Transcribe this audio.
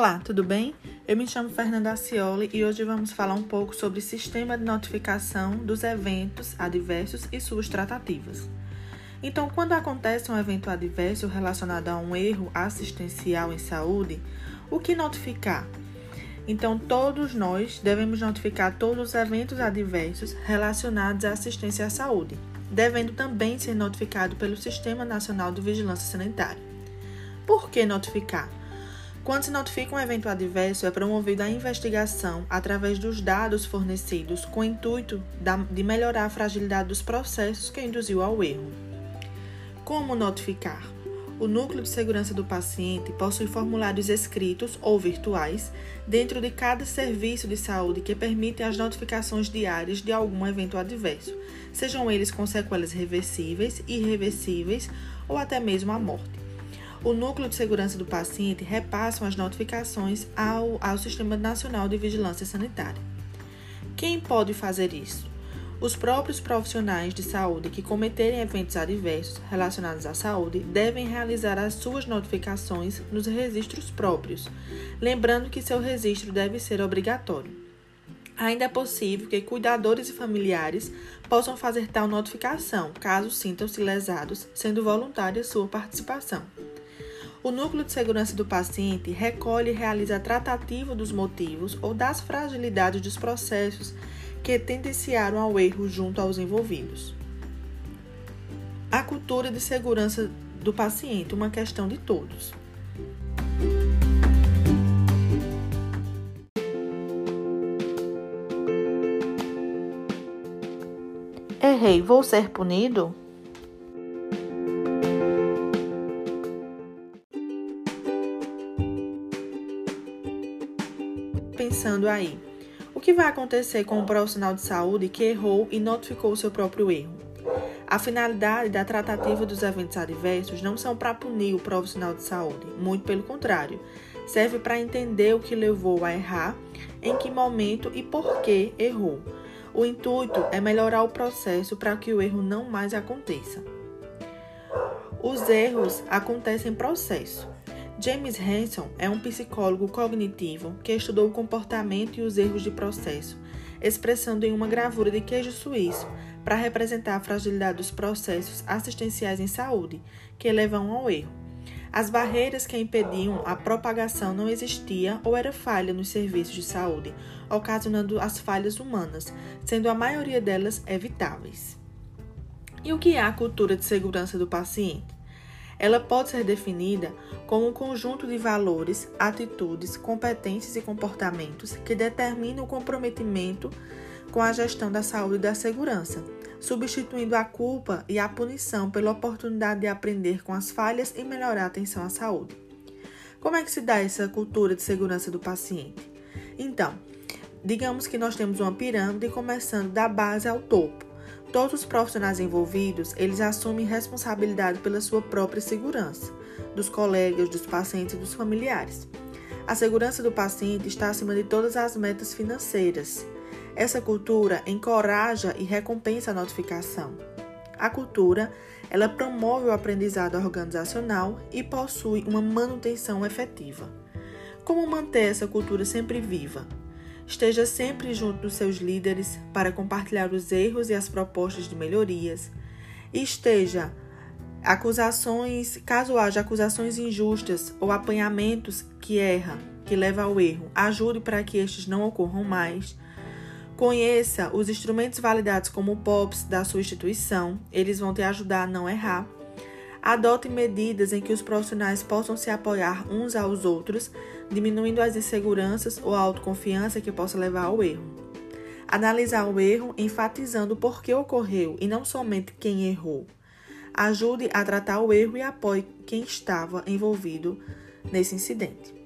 Olá, tudo bem? Eu me chamo Fernanda Acioli e hoje vamos falar um pouco sobre sistema de notificação dos eventos adversos e suas tratativas. Então, quando acontece um evento adverso relacionado a um erro assistencial em saúde, o que notificar? Então, todos nós devemos notificar todos os eventos adversos relacionados à assistência à saúde, devendo também ser notificado pelo Sistema Nacional de Vigilância Sanitária. Por que notificar? Quando se notifica um evento adverso, é promovida a investigação através dos dados fornecidos com o intuito de melhorar a fragilidade dos processos que induziu ao erro. Como notificar? O núcleo de segurança do paciente possui formulários escritos ou virtuais dentro de cada serviço de saúde que permitem as notificações diárias de algum evento adverso, sejam eles com sequelas reversíveis, irreversíveis ou até mesmo a morte o Núcleo de Segurança do Paciente repassa as notificações ao, ao Sistema Nacional de Vigilância Sanitária. Quem pode fazer isso? Os próprios profissionais de saúde que cometerem eventos adversos relacionados à saúde devem realizar as suas notificações nos registros próprios, lembrando que seu registro deve ser obrigatório. Ainda é possível que cuidadores e familiares possam fazer tal notificação, caso sintam-se lesados, sendo voluntária sua participação. O núcleo de segurança do paciente recolhe e realiza a tratativa dos motivos ou das fragilidades dos processos que tendenciaram ao erro junto aos envolvidos. A cultura de segurança do paciente, uma questão de todos. Errei, vou ser punido? Pensando aí: o que vai acontecer com um profissional de saúde que errou e notificou o seu próprio erro? A finalidade da tratativa dos eventos adversos não são para punir o profissional de saúde, muito pelo contrário, serve para entender o que levou a errar, em que momento e por que errou. O intuito é melhorar o processo para que o erro não mais aconteça. Os erros acontecem em processo. James Hanson é um psicólogo cognitivo que estudou o comportamento e os erros de processo, expressando em uma gravura de queijo suíço para representar a fragilidade dos processos assistenciais em saúde que levam ao erro. As barreiras que impediam a propagação não existiam ou era falha nos serviços de saúde, ocasionando as falhas humanas, sendo a maioria delas evitáveis. E o que é a cultura de segurança do paciente? Ela pode ser definida como um conjunto de valores, atitudes, competências e comportamentos que determinam o comprometimento com a gestão da saúde e da segurança, substituindo a culpa e a punição pela oportunidade de aprender com as falhas e melhorar a atenção à saúde. Como é que se dá essa cultura de segurança do paciente? Então, digamos que nós temos uma pirâmide começando da base ao topo. Todos os profissionais envolvidos, eles assumem responsabilidade pela sua própria segurança, dos colegas, dos pacientes e dos familiares. A segurança do paciente está acima de todas as metas financeiras. Essa cultura encoraja e recompensa a notificação. A cultura, ela promove o aprendizado organizacional e possui uma manutenção efetiva. Como manter essa cultura sempre viva? Esteja sempre junto dos seus líderes para compartilhar os erros e as propostas de melhorias. Esteja acusações, caso haja acusações injustas ou apanhamentos que erra, que leva ao erro, ajude para que estes não ocorram mais. Conheça os instrumentos validados como POPs da sua instituição, eles vão te ajudar a não errar. Adote medidas em que os profissionais possam se apoiar uns aos outros, diminuindo as inseguranças ou a autoconfiança que possa levar ao erro. Analisar o erro, enfatizando por que ocorreu e não somente quem errou. Ajude a tratar o erro e apoie quem estava envolvido nesse incidente.